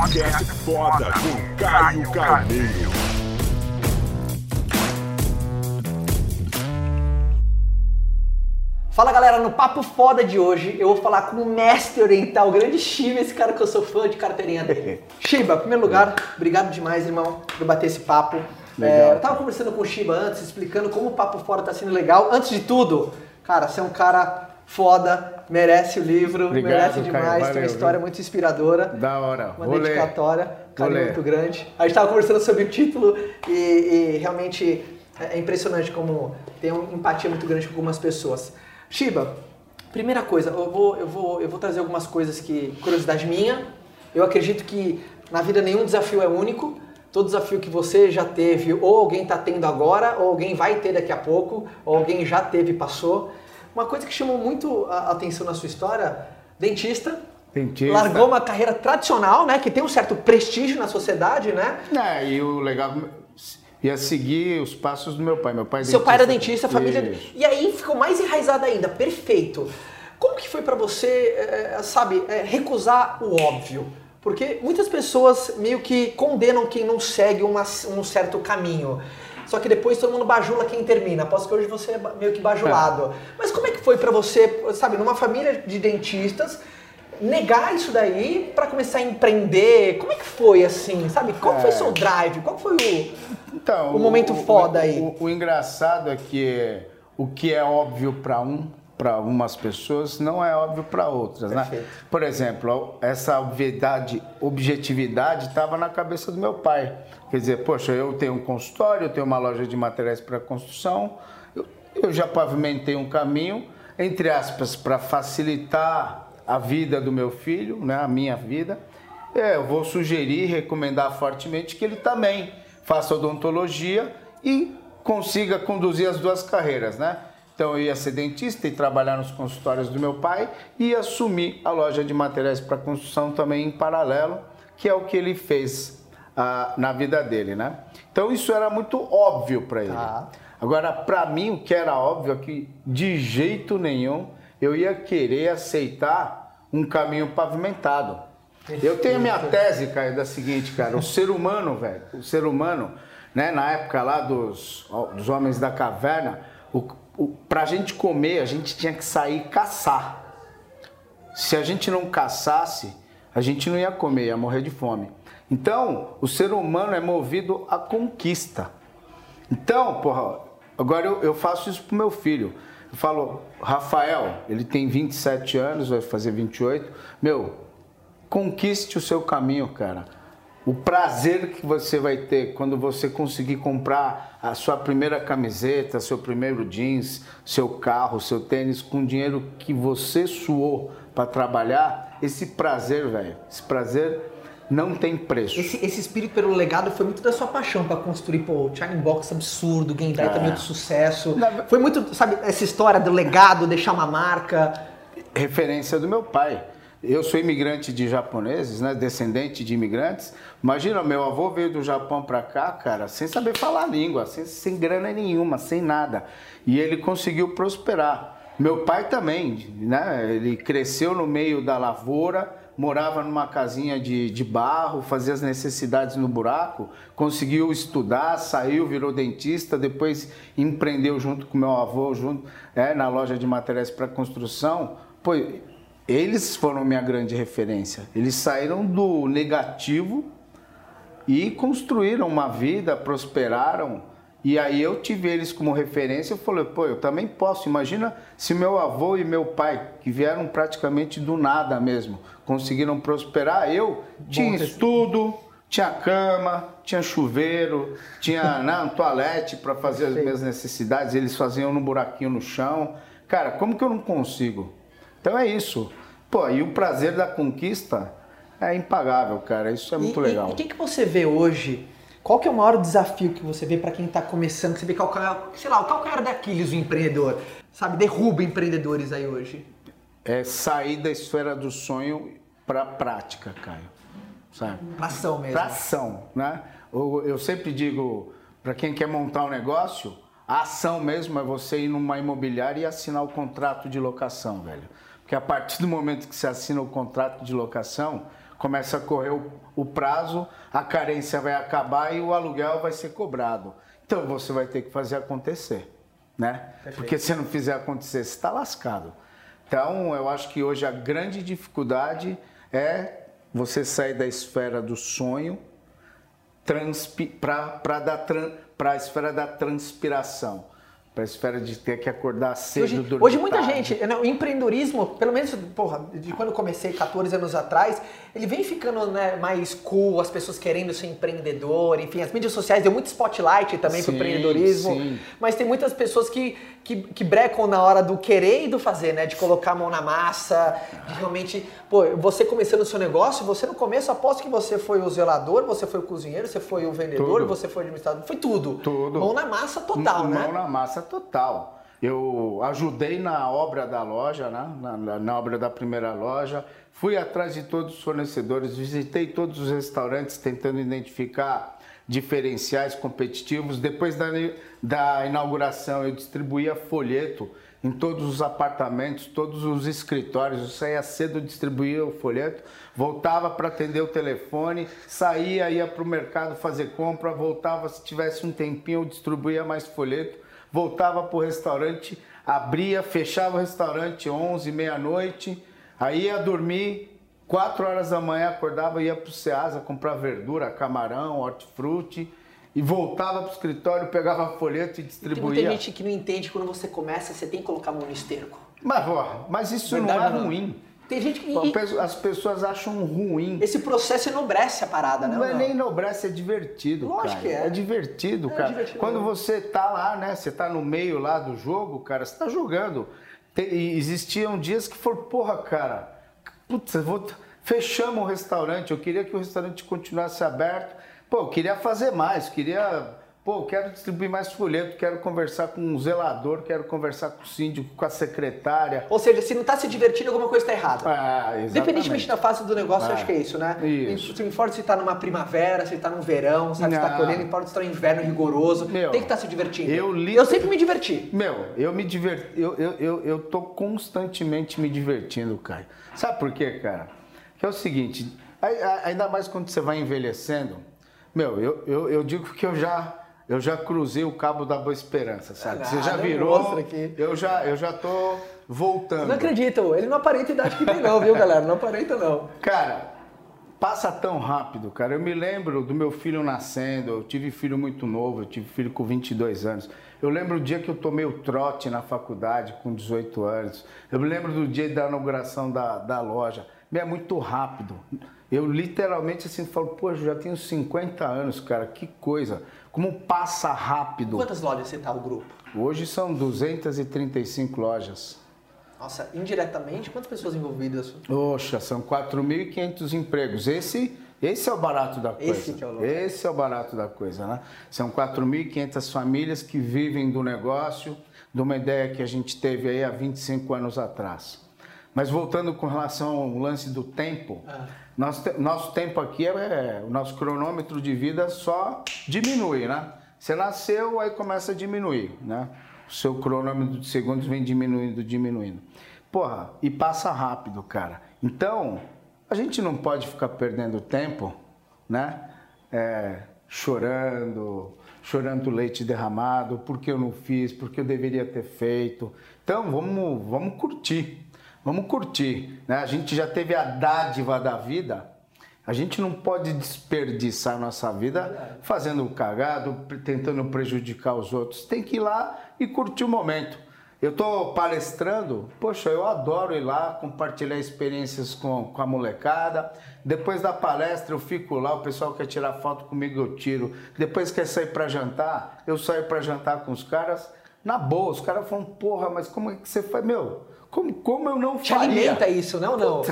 Podcast Foda com Caio Carneiro. Fala galera, no Papo Foda de hoje eu vou falar com o mestre oriental, o grande Shiba, esse cara que eu sou fã de carteirinha dele. Shiba, em primeiro lugar, obrigado demais, irmão, por bater esse papo. Legal. É, eu tava conversando com o Shiba antes, explicando como o Papo Foda tá sendo legal. Antes de tudo, cara, você é um cara foda, merece o livro, Obrigado, merece Caio, demais, tem uma valeu, história viu? muito inspiradora. Da hora. Uma Vou ler. dedicatória, carinho ler. muito grande. A gente estava conversando sobre o título e, e realmente é impressionante como tem uma empatia muito grande com algumas pessoas. Shiba, primeira coisa, eu vou, eu vou, eu vou trazer algumas coisas que, curiosidade minha. Eu acredito que na vida nenhum desafio é único. Todo desafio que você já teve, ou alguém está tendo agora, ou alguém vai ter daqui a pouco, ou alguém já teve e passou. Uma coisa que chamou muito a atenção na sua história, dentista, Dentista. largou uma carreira tradicional, né, que tem um certo prestígio na sociedade, né? É, e o legal ia seguir os passos do meu pai. Meu pai é Seu pai era dentista, a família. Isso. E aí ficou mais enraizado ainda, perfeito. Como que foi pra você, eh, sabe, eh, recusar o óbvio? Porque muitas pessoas meio que condenam quem não segue uma- um certo caminho. Só que depois todo mundo bajula quem termina. Aposto que hoje você é meio que bajulado. Mas como é foi pra você, sabe, numa família de dentistas, negar isso daí pra começar a empreender? Como é que foi assim, sabe? Qual foi o É. seu drive? Qual foi o. Então, O momento foda aí. O, o engraçado é que o que é óbvio para um, para algumas pessoas, não é óbvio para outras, né? Perfeito. Por exemplo, essa obviedade, objetividade estava na cabeça do meu pai. Quer dizer, poxa, eu tenho um consultório, eu tenho uma loja de materiais para construção, eu, já pavimentei um caminho, entre aspas, para facilitar a vida do meu filho, né, a minha vida. É, eu vou sugerir, recomendar fortemente que ele também faça odontologia e consiga conduzir as duas carreiras, né? Então eu ia ser dentista e trabalhar nos consultórios do meu pai e assumir a loja de materiais para construção também em paralelo, que é o que ele fez ah, na vida dele, né? Então isso era muito óbvio para ele. Tá. Agora, para mim, o que era óbvio é que de jeito nenhum eu ia querer aceitar um caminho pavimentado. Eu tenho a minha tese, cara, da seguinte, cara, o ser humano, velho, o ser humano, né, na época lá dos, dos homens da caverna, o, o, pra gente comer, a gente tinha que sair caçar. Se a gente não caçasse, a gente não ia comer, ia morrer de fome. Então, o ser humano é movido à conquista. Então, porra, agora eu, eu faço isso pro meu filho. Eu falo, Rafael, ele tem 27 anos, vai fazer 28. Meu, conquiste o seu caminho, cara. O prazer que você vai ter quando você conseguir comprar a sua primeira camiseta, seu primeiro jeans, seu carro, seu tênis com dinheiro que você suou para trabalhar, esse prazer, velho, esse prazer não tem preço. Esse, esse espírito pelo legado foi muito da sua paixão pra construir, pô, o Box absurdo, Game Drive É. também de sucesso. Na- Foi muito, sabe, essa história do legado, deixar uma marca. referência do meu pai. Eu sou imigrante de japoneses, né, descendente de imigrantes. Imagina, meu avô veio do Japão para cá, cara, sem saber falar a língua, sem, sem grana nenhuma, sem nada. E ele conseguiu prosperar. Meu pai também, né? Ele cresceu no meio da lavoura, morava numa casinha de, de barro, fazia as necessidades no buraco, conseguiu estudar, saiu, virou dentista, depois empreendeu junto com meu avô, junto é, na loja de materiais para construção. Pô, eles foram minha grande referência. Eles saíram do negativo e construíram uma vida, prosperaram. E aí eu tive eles como referência, eu falei, pô, eu também posso. Imagina se meu avô e meu pai, que vieram praticamente do nada mesmo, conseguiram prosperar, eu tinha ter- estudo, tinha cama, tinha chuveiro, tinha né, um toalete para fazer as minhas necessidades, eles faziam no buraquinho no chão. Cara, como que eu não consigo? Então é isso. Pô, e o prazer da conquista é impagável, cara. Isso é muito e, legal. E o que, que você vê hoje? Qual que é o maior desafio que você vê pra quem tá começando? Que você vê qual que é, sei lá, o calcanhar daqueles do empreendedor? Sabe, derruba empreendedores aí hoje. é sair da esfera do sonho para a prática, Caio. Sabe? Pra ação mesmo. Para ação, né? Eu, eu sempre digo para quem quer montar um negócio, a ação mesmo é você ir numa imobiliária e assinar o contrato de locação, velho. Porque a partir do momento que você assina o contrato de locação, começa a correr o, o prazo, a carência vai acabar e o aluguel vai ser cobrado. Então você vai ter que fazer acontecer, né? Porque se não fizer acontecer, você está lascado. Então eu acho que hoje a grande dificuldade é você sair da esfera do sonho para a esfera da transpiração para a esfera de ter que acordar cedo hoje, dormir hoje muita tarde. gente, né, o empreendedorismo, pelo menos porra, de quando eu comecei 14 anos atrás, ele vem ficando né, mais cool, as pessoas querendo ser empreendedor, enfim, as mídias sociais deu muito spotlight também para o empreendedorismo, sim. mas tem muitas pessoas que, que, que brecam na hora do querer e do fazer, né, de colocar a mão na massa, de realmente, pô, você começando o seu negócio, você no começo, aposto que você foi o zelador, você foi o cozinheiro, você foi o vendedor, Tudo. você foi o administrador, foi tudo. Tudo. Mão na massa total, mão né? na massa total. Eu ajudei na obra da loja, né? na, na- na obra da primeira loja, fui atrás de todos os fornecedores, visitei todos os restaurantes tentando identificar diferenciais competitivos. Depois da, da inauguração, eu distribuía folheto em todos os apartamentos, todos os escritórios. Eu saía cedo, distribuía o folheto, voltava para atender o telefone, saía, ia para o mercado fazer compra, voltava, se tivesse um tempinho, eu distribuía mais folheto, voltava para o restaurante, abria, fechava o restaurante 11, meia-noite, aí ia dormir, 4 horas da manhã acordava, ia para o Ceasa comprar verdura, camarão, hortifruti, e voltava para o escritório, pegava folheto e Tem distribuía. muita gente que não entende quando você começa, você tem que colocar a mão no esterco. Mas, ó, mas isso Verdade não é ou não? Tem gente que. E- As pessoas acham ruim. esse processo enobrece a parada, né? Não é nem enobrece, é divertido, Lógico cara. que é. É divertido, É cara. divertido Quando você tá lá, né? Você tá no meio lá do jogo, cara, você tá jogando. Te- e existiam dias que foram, porra, cara, putz, vou... fechamos o restaurante, eu queria que o restaurante continuasse aberto. Pô, eu queria fazer mais, queria... Pô, quero distribuir mais folheto, quero conversar com o zelador, quero conversar com o síndico, com a secretária. Ou seja, se não tá se divertindo, alguma coisa tá errada. Ah, exatamente. Independentemente da fase do negócio, eu Ah, acho que é isso, né? isso. Não importa se tá numa primavera, se tá num verão, sabe? Se tá Não. colhendo, não importa se tá no inverno rigoroso. Meu, tem que estar se divertindo. eu li- eu sempre me diverti. Meu, eu me diverti, eu, eu, eu, eu tô constantemente me divertindo, Caio. Sabe por quê, cara? Que é o seguinte, ai- ai- ainda mais quando você vai envelhecendo, meu, eu, eu, eu digo que eu já, eu já cruzei o cabo da Boa Esperança, sabe? Você já nada, virou, eu já, eu já tô voltando. Não acredito, ele não aparenta a idade que tem, não, viu, galera? Não aparenta, não. Cara, passa tão rápido, cara. Eu me lembro do meu filho nascendo. Eu tive filho muito novo, eu tive filho com 22 anos. Eu lembro o dia que eu tomei o trote na faculdade com 18 anos. Eu me lembro do dia da inauguração da, da loja. É muito rápido. Eu literalmente assim falo, pô, eu já tenho 50 anos, cara, que coisa. Como passa rápido. Quantas lojas você tá, o grupo? Hoje são 235 lojas. Nossa, indiretamente, quantas pessoas envolvidas? Oxa, são 4.500 empregos. Esse, esse é o barato da coisa. Esse que é o. Esse é o barato da coisa, né? São 4.500 famílias que vivem do negócio, de uma ideia que a gente teve aí há 25 anos atrás. Mas voltando com relação ao lance do tempo, Ah. nosso, nosso tempo aqui é, o nosso cronômetro de vida só diminui, né? Você nasceu, aí começa a diminuir, né? O seu cronômetro de segundos vem diminuindo, diminuindo. Porra, e passa rápido, cara. Então, a gente não pode ficar perdendo tempo, né? É, chorando, chorando leite derramado, porque eu não fiz, porque eu deveria ter feito. Então, vamos, vamos curtir. Vamos curtir, né? A gente já teve a dádiva da vida. A gente não pode desperdiçar nossa vida fazendo cagado, tentando prejudicar os outros. Tem que ir lá e curtir o momento. Eu estou palestrando, poxa, eu adoro ir lá, compartilhar experiências com, com a molecada. Depois da palestra eu fico lá, o pessoal quer tirar foto comigo, eu tiro. Depois quer sair para jantar, eu saio para jantar com os caras. Na boa, os caras falam, porra, mas como é que você faz? Meu, como, como eu não Te faria? alimenta isso, não? não?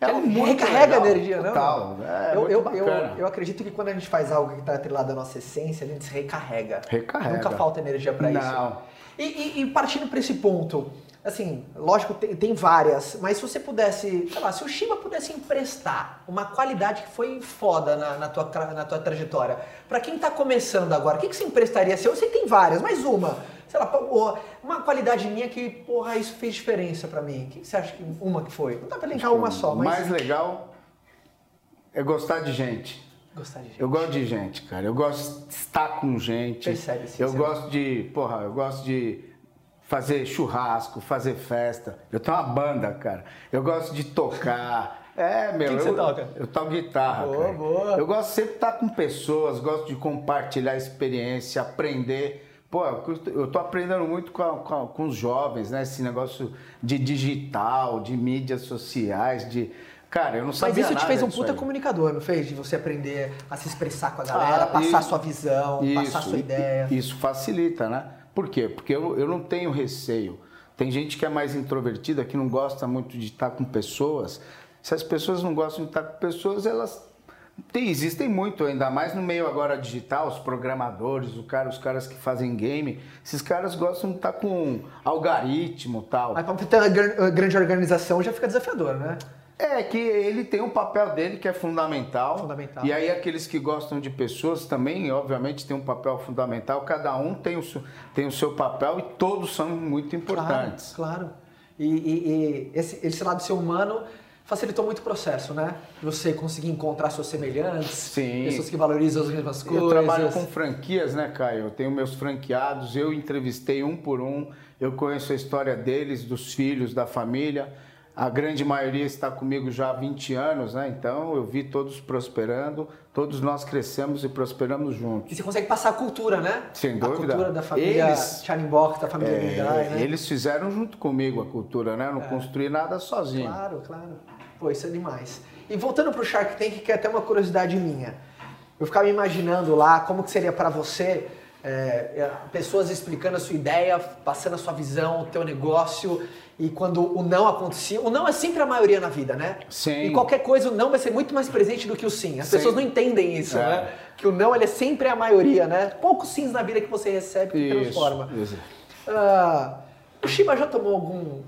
É Te muito recarrega legal, a energia, não? total. É eu, eu, eu, eu acredito que quando a gente faz algo que está atrelado à nossa essência, a gente se recarrega. Recarrega. Nunca falta energia para isso. Não. E, e- e partindo para esse ponto, assim, lógico, tem, tem várias, mas se você pudesse, sei lá, se o Shiba pudesse emprestar uma qualidade que foi foda na, na tua, na tua trajetória, para quem tá começando agora, o que, que você emprestaria? Eu sei que tem várias, mas uma, sei lá, uma qualidade minha que, porra, isso fez diferença para mim. O que, que você acha que uma que foi? Não dá pra elencar uma só, O mas... mais legal, é gostar de gente. Gostar de gente. Eu gosto de gente, cara. Eu gosto de estar com gente. Percebe, sim, Eu gosto de, porra, eu gosto de fazer churrasco, fazer festa. Eu tenho uma banda, cara. Eu gosto de tocar. É, meu. que eu, você toca? Eu toco guitarra, Boa, cara. boa. Eu gosto sempre de estar com pessoas, gosto de compartilhar experiência, aprender. Pô, eu tô aprendendo muito com, a- com a- com os jovens, né? Esse negócio de digital, de mídias sociais, de. Cara, eu não Mas sabia isso te fez um puta aí. comunicador, não fez? De você aprender a se expressar com a galera, Ah, passar isso- sua visão, passar Isso, sua ideia. Isso facilita, né? Por quê? Porque eu, eu não tenho receio. Tem gente que é mais introvertida, que não gosta muito de estar com pessoas. Se as pessoas não gostam de estar com pessoas, elas tem, existem muito, ainda mais no meio agora digital, os programadores, o cara, os caras que fazem game, esses caras gostam de estar com algoritmo e tal. Mas pra ter grande organização já fica desafiador, né? É que ele tem um papel dele que é fundamental. Fundamental. E aí aqueles que gostam de pessoas também, obviamente, tem um papel fundamental. Cada um tem o seu, tem o seu papel e todos são muito importantes. Claro, claro. E, e- e esse, esse lado ser humano facilitou muito o processo, né? Você conseguir encontrar seus semelhantes, Sim. pessoas que valorizam as mesmas coisas. Eu trabalho com franquias, né, Caio? Eu tenho meus franqueados, eu entrevistei um por um, eu conheço a história deles, dos filhos, da família. A grande maioria está comigo já há 20 anos, né? Então eu vi todos prosperando, todos nós crescemos e prosperamos juntos. E você consegue passar a cultura, né? Sem A dúvida. cultura da família Eles- da família É, Lindai, né? Eles fizeram junto comigo a cultura, né? Eu não construí nada sozinho. Claro, claro. Pô, isso é demais. E voltando pro Shark Tank, que é até uma curiosidade minha. Eu ficava imaginando lá como que seria para você, é, é, pessoas explicando a sua ideia, passando a sua visão, o teu negócio, e quando o não acontecia, o não é sempre a maioria na vida, né? Sim. E qualquer coisa, o não vai ser muito mais presente do que o sim. As Sim. pessoas não entendem isso, É. né? Que o não, ele é sempre a maioria, né? Poucos sims na vida que você recebe que Isso, transforma. isso. Ah, o Shiba já tomou algum,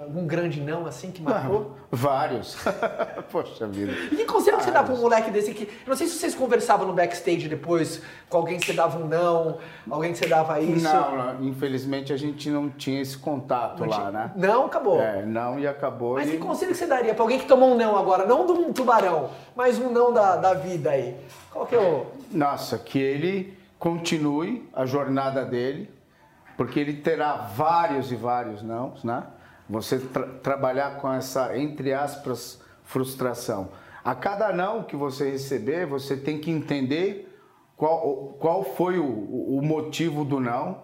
algum grande não, assim, que marcou? Vários. Poxa vida. E que conselho que você dá pra um moleque desse que. Eu não sei se vocês conversavam no backstage depois, com alguém que você dava um não, alguém que você dava isso. Não, não, infelizmente a gente não tinha esse contato Não lá, tinha- né? Não, acabou. É, não e acabou. Mas e... que conselho que você daria pra alguém que tomou um não agora? Não de um tubarão, mas um não da, da vida aí. Qual que é o. Nossa, que ele continue a jornada dele, porque ele terá vários e vários não, né? Você tra- trabalhar com essa, entre aspas, frustração. A cada não que você receber, você tem que entender qual, qual foi o, o motivo do não,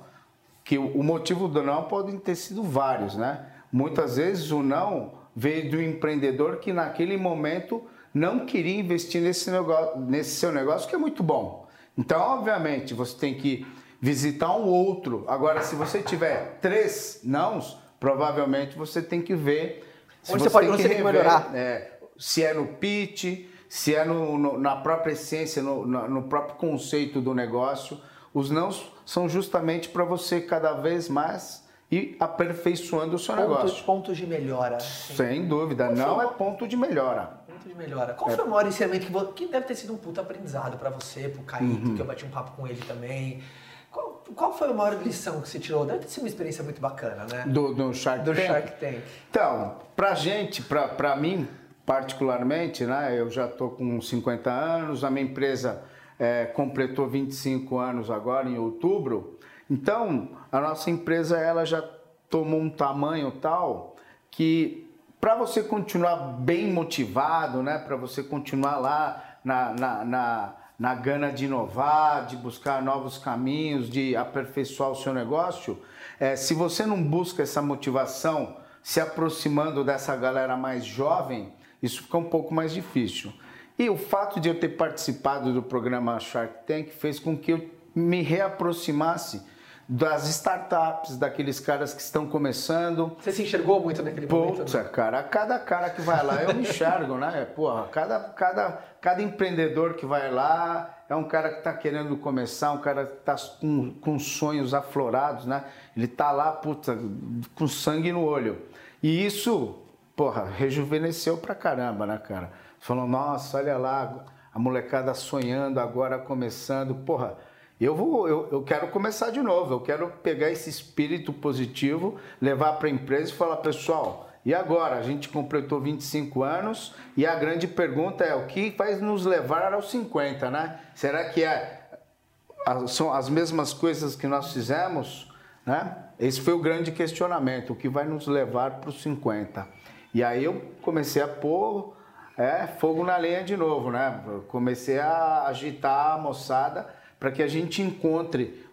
que o motivo do não podem ter sido vários, né? Muitas vezes o não veio do empreendedor que naquele momento não queria investir nesse, negócio, nesse seu negócio, que é muito bom. Então, obviamente, você tem que visitar um outro. Agora, se você tiver três nãos, provavelmente você tem que ver. se Onde você pode- onde você tem que melhorar. é, se é no pitch, se é no, no- na própria essência, no, no- próprio conceito do negócio. Os nãos são justamente para você cada vez mais ir aperfeiçoando o seu negócio. pontos de melhora. Sem dúvida, não é ponto de melhora. Ponto de melhora. Qual foi o maior ensinamento que, que deve ter sido um puta aprendizado pra você, pro Kaique, que eu bati um papo com ele também? Qual, qual foi a maior lição que você tirou? Deve ter sido uma experiência muito bacana, né? Do, do Shark Do Tank. Shark Tank. Então, pra gente, pra, pra mim particularmente, né, eu já tô com 50 anos, a minha empresa é, completou 25 anos agora em outubro, então a nossa empresa ela já tomou um tamanho tal que para você continuar bem motivado, né, para você continuar lá na, na, na, na gana de inovar, de buscar novos caminhos, de aperfeiçoar o seu negócio, é, se você não busca essa motivação se aproximando dessa galera mais jovem, isso fica um pouco mais difícil. E o fato de eu ter participado do programa Shark Tank fez com que eu me reaproximasse das startups, daqueles caras que estão começando, Você se enxergou muito naquele momento? Puta, cara, cada cara que vai lá eu me enxergo, né? Porra, cada, cada, cada empreendedor que vai lá é um cara que está querendo começar, um cara que está com, com sonhos aflorados, né? Ele tá lá, puta, com sangue no olho. E isso, porra, rejuvenesceu pra caramba, né, cara? Falou, nossa, olha lá, a molecada sonhando agora, começando, porra. Eu vou, eu, eu quero começar de novo. Eu quero pegar esse espírito positivo, levar para a empresa e falar, pessoal, E agora? A gente completou 25 anos e a grande pergunta é o que vai nos levar aos 50, né? Será que é, são as mesmas coisas que nós fizemos? Né? Esse foi o grande questionamento, o que vai nos levar para os 50. E aí eu comecei a pôr é, fogo na lenha de novo, né? Comecei a agitar a moçada para que a gente encontre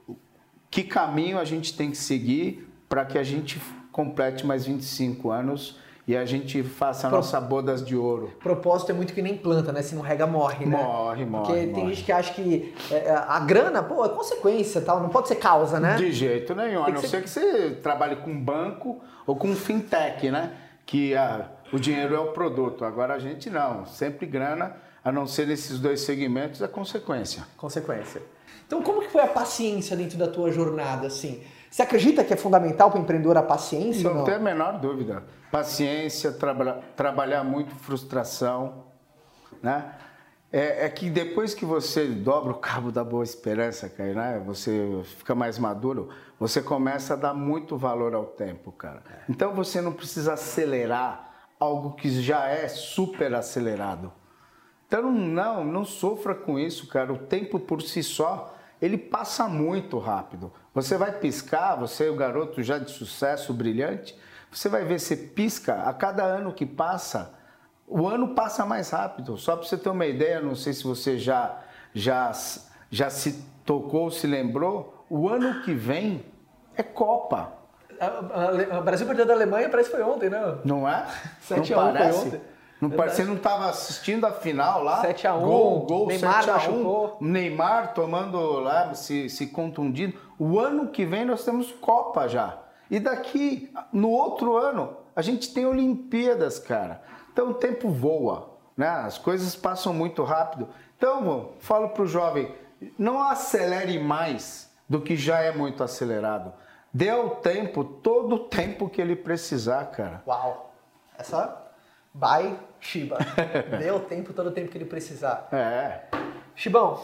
que caminho a gente tem que seguir para que a gente complete mais 25 anos e a gente faça a Pro... nossa bodas de ouro. Propósito é muito que nem planta, né? Se não rega, morre, né? Morre, morre. Porque morre. tem gente que acha que é, é, a grana, pô, é consequência tal, não pode ser causa, né? De jeito nenhum, a não ser... ser que você trabalhe com banco ou com fintech, né? Que a, o dinheiro é o produto. Agora a gente não, sempre grana, a não ser nesses dois segmentos, é consequência. Consequência. Então, como que foi a paciência dentro da tua jornada, assim? Você acredita que é fundamental para o empreendedor a paciência? Não, não? tem a menor dúvida. Paciência, traba trabalhar muito, frustração, né? É, é, que depois que você dobra o cabo da boa esperança, cara, né? Você fica mais maduro, você começa a dar muito valor ao tempo, cara. Então você não precisa acelerar algo que já é super acelerado. Então não, não sofra com isso, cara. O tempo por si só, ele passa muito rápido. Você vai piscar, você é o garoto já de sucesso, brilhante, você vai ver, você pisca, a cada ano que passa, o ano passa mais rápido. Só para você ter uma ideia, não sei se você já, já, já se tocou, se lembrou, o ano que vem é Copa. O Brasil perdeu da Alemanha, parece que foi ontem, né? Não é? 7 não a 1 parece? foi ontem. Não, você não estava assistindo a final lá? 7x1. Gol, gol, Neymar 7x1. Neymar tomando lá, se, se contundindo. O ano que vem nós temos Copa já. E daqui, no outro ano, a gente tem Olimpíadas, cara. Então o tempo voa, né? As coisas passam muito rápido. Então, falo para o jovem, não acelere mais do que já é muito acelerado. Dê o tempo, todo o tempo que ele precisar, cara. Uau! Essa by Shiba. Dê o tempo, todo o tempo que ele precisar. É. Shibão,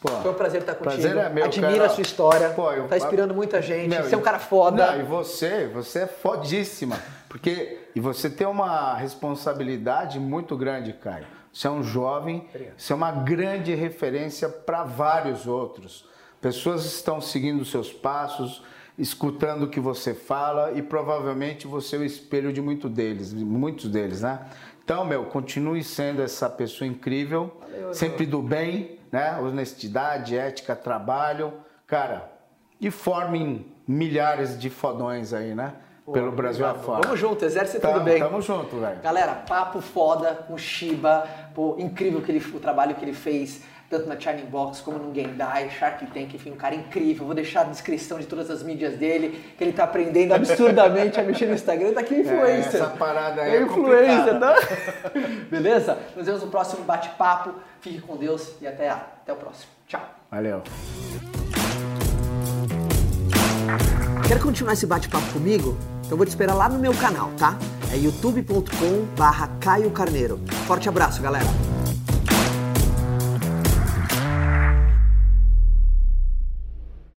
Pô, foi um prazer estar contigo. Prazer é meu, Admira cara. a sua história. Pô, eu, tá inspirando muita gente. Meu, você é um cara foda. Não, e você, você é fodíssima. Porque e você tem uma responsabilidade muito grande, Caio. Você é um jovem, Obrigado. você é uma grande referência para vários outros. Pessoas estão seguindo seus passos, escutando o que você fala e provavelmente você é o espelho de muito deles, muitos deles, né? Então, meu, continue sendo essa pessoa incrível, Valeu, sempre do bem, né? Honestidade, ética, trabalho, cara, e formem milhares de fodões aí, né? Pô, Pelo Brasil afora. Tamo junto, exército tudo bem. Tamo junto, velho. Galera, papo foda com Shiba, pô, incrível que ele, o trabalho que ele fez tanto na Shining Box como no Gendai, Shark Tank, enfim, um cara incrível. Vou deixar a descrição de todas as mídias dele, que ele tá aprendendo absurdamente a mexer no Instagram, tá aqui influencer. É, essa parada aí é, é influencer, tá? Beleza? Nos vemos no próximo bate-papo. Fique com Deus e até, até o próximo. Tchau. Valeu. Quer continuar esse bate-papo comigo? Então vou te esperar lá no meu canal, tá? É youtube.com barra Caio Carneiro. Forte abraço, galera!